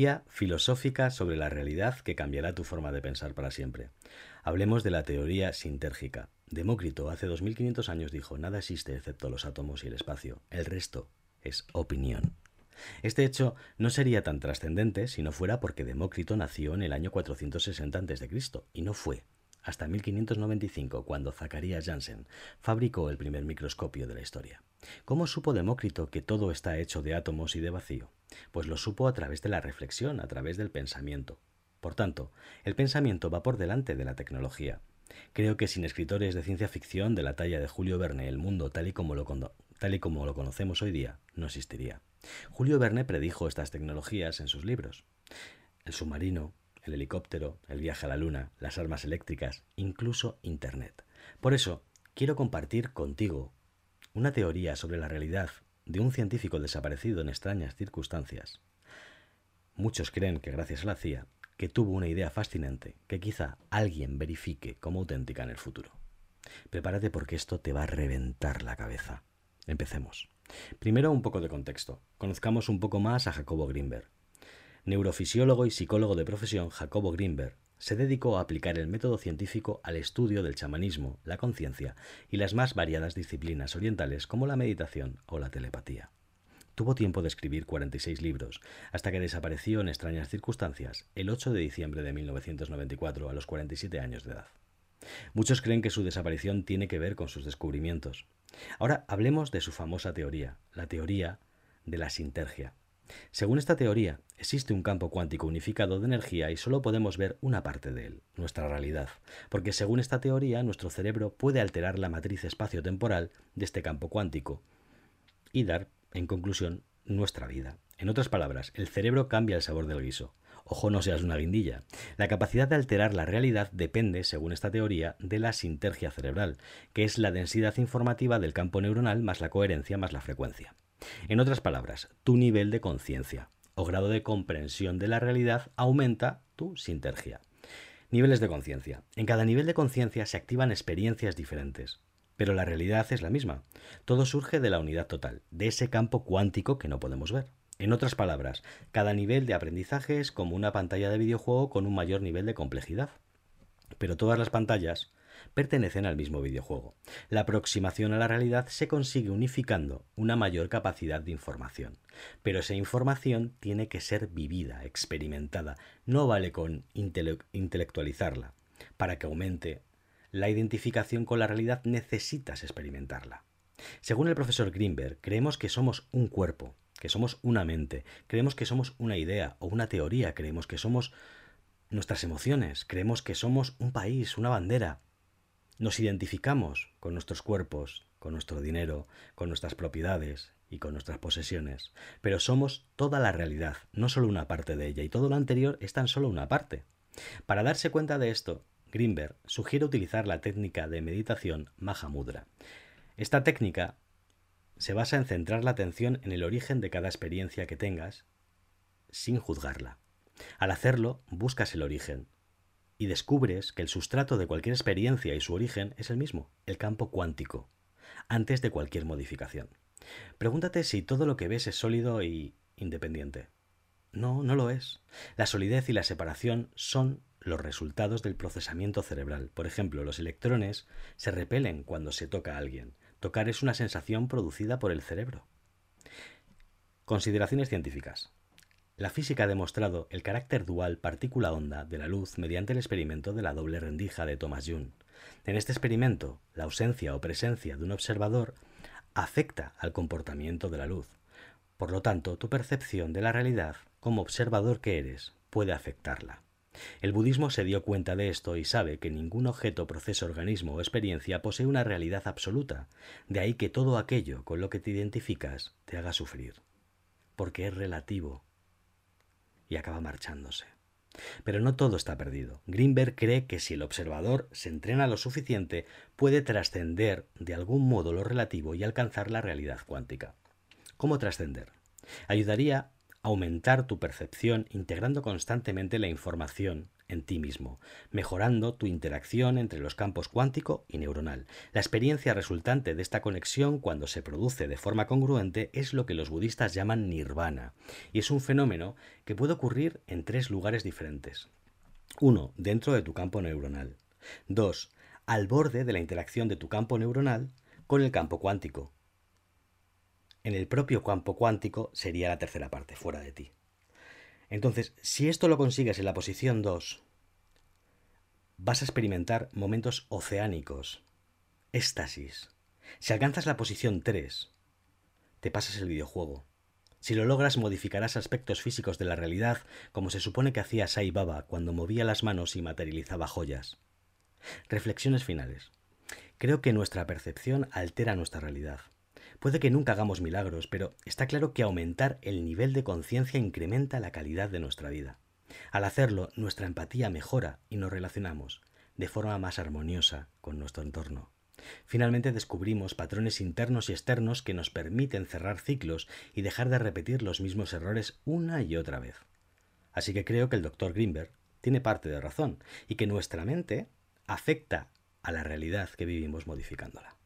Teoría filosófica sobre la realidad que cambiará tu forma de pensar para siempre. Hablemos de la teoría sintérgica. Demócrito hace 2500 años dijo, nada existe excepto los átomos y el espacio. El resto es opinión. Este hecho no sería tan trascendente si no fuera porque Demócrito nació en el año 460 a.C. y no fue hasta 1595 cuando Zacarías Janssen fabricó el primer microscopio de la historia. ¿Cómo supo Demócrito que todo está hecho de átomos y de vacío? Pues lo supo a través de la reflexión, a través del pensamiento. Por tanto, el pensamiento va por delante de la tecnología. Creo que sin escritores de ciencia ficción de la talla de Julio Verne, el mundo tal y como lo, tal y como lo conocemos hoy día no existiría. Julio Verne predijo estas tecnologías en sus libros. El submarino, el helicóptero, el viaje a la luna, las armas eléctricas, incluso Internet. Por eso, quiero compartir contigo una teoría sobre la realidad de un científico desaparecido en extrañas circunstancias. Muchos creen que gracias a la CIA, que tuvo una idea fascinante que quizá alguien verifique como auténtica en el futuro. Prepárate porque esto te va a reventar la cabeza. Empecemos. Primero un poco de contexto. Conozcamos un poco más a Jacobo Greenberg. Neurofisiólogo y psicólogo de profesión, Jacobo Greenberg se dedicó a aplicar el método científico al estudio del chamanismo, la conciencia y las más variadas disciplinas orientales como la meditación o la telepatía. Tuvo tiempo de escribir 46 libros, hasta que desapareció en extrañas circunstancias el 8 de diciembre de 1994 a los 47 años de edad. Muchos creen que su desaparición tiene que ver con sus descubrimientos. Ahora hablemos de su famosa teoría, la teoría de la sintergia. Según esta teoría, existe un campo cuántico unificado de energía y solo podemos ver una parte de él, nuestra realidad, porque según esta teoría nuestro cerebro puede alterar la matriz espacio-temporal de este campo cuántico y dar, en conclusión, nuestra vida. En otras palabras, el cerebro cambia el sabor del guiso. Ojo, no seas una guindilla. La capacidad de alterar la realidad depende, según esta teoría, de la sintergia cerebral, que es la densidad informativa del campo neuronal más la coherencia más la frecuencia. En otras palabras, tu nivel de conciencia o grado de comprensión de la realidad aumenta tu sintergia. Niveles de conciencia. En cada nivel de conciencia se activan experiencias diferentes, pero la realidad es la misma. Todo surge de la unidad total, de ese campo cuántico que no podemos ver. En otras palabras, cada nivel de aprendizaje es como una pantalla de videojuego con un mayor nivel de complejidad. Pero todas las pantallas pertenecen al mismo videojuego. La aproximación a la realidad se consigue unificando una mayor capacidad de información. Pero esa información tiene que ser vivida, experimentada. No vale con intelectualizarla. Para que aumente la identificación con la realidad necesitas experimentarla. Según el profesor Greenberg, creemos que somos un cuerpo, que somos una mente, creemos que somos una idea o una teoría, creemos que somos nuestras emociones, creemos que somos un país, una bandera. Nos identificamos con nuestros cuerpos, con nuestro dinero, con nuestras propiedades y con nuestras posesiones, pero somos toda la realidad, no solo una parte de ella, y todo lo anterior es tan solo una parte. Para darse cuenta de esto, Greenberg sugiere utilizar la técnica de meditación Mahamudra. Esta técnica se basa en centrar la atención en el origen de cada experiencia que tengas sin juzgarla. Al hacerlo, buscas el origen y descubres que el sustrato de cualquier experiencia y su origen es el mismo, el campo cuántico, antes de cualquier modificación. Pregúntate si todo lo que ves es sólido y independiente. No, no lo es. La solidez y la separación son los resultados del procesamiento cerebral. Por ejemplo, los electrones se repelen cuando se toca a alguien. Tocar es una sensación producida por el cerebro. Consideraciones científicas. La física ha demostrado el carácter dual partícula-onda de la luz mediante el experimento de la doble rendija de Thomas Young. En este experimento, la ausencia o presencia de un observador afecta al comportamiento de la luz. Por lo tanto, tu percepción de la realidad como observador que eres puede afectarla. El budismo se dio cuenta de esto y sabe que ningún objeto, proceso, organismo o experiencia posee una realidad absoluta, de ahí que todo aquello con lo que te identificas te haga sufrir, porque es relativo y acaba marchándose. Pero no todo está perdido. Greenberg cree que si el observador se entrena lo suficiente, puede trascender de algún modo lo relativo y alcanzar la realidad cuántica. ¿Cómo trascender? Ayudaría aumentar tu percepción integrando constantemente la información en ti mismo, mejorando tu interacción entre los campos cuántico y neuronal. La experiencia resultante de esta conexión cuando se produce de forma congruente es lo que los budistas llaman nirvana, y es un fenómeno que puede ocurrir en tres lugares diferentes. Uno, dentro de tu campo neuronal. Dos, al borde de la interacción de tu campo neuronal con el campo cuántico. En el propio campo cuántico sería la tercera parte, fuera de ti. Entonces, si esto lo consigues en la posición 2, vas a experimentar momentos oceánicos, éxtasis. Si alcanzas la posición 3, te pasas el videojuego. Si lo logras, modificarás aspectos físicos de la realidad, como se supone que hacía Sai Baba cuando movía las manos y materializaba joyas. Reflexiones finales. Creo que nuestra percepción altera nuestra realidad. Puede que nunca hagamos milagros, pero está claro que aumentar el nivel de conciencia incrementa la calidad de nuestra vida. Al hacerlo, nuestra empatía mejora y nos relacionamos de forma más armoniosa con nuestro entorno. Finalmente descubrimos patrones internos y externos que nos permiten cerrar ciclos y dejar de repetir los mismos errores una y otra vez. Así que creo que el doctor Greenberg tiene parte de razón y que nuestra mente afecta a la realidad que vivimos modificándola.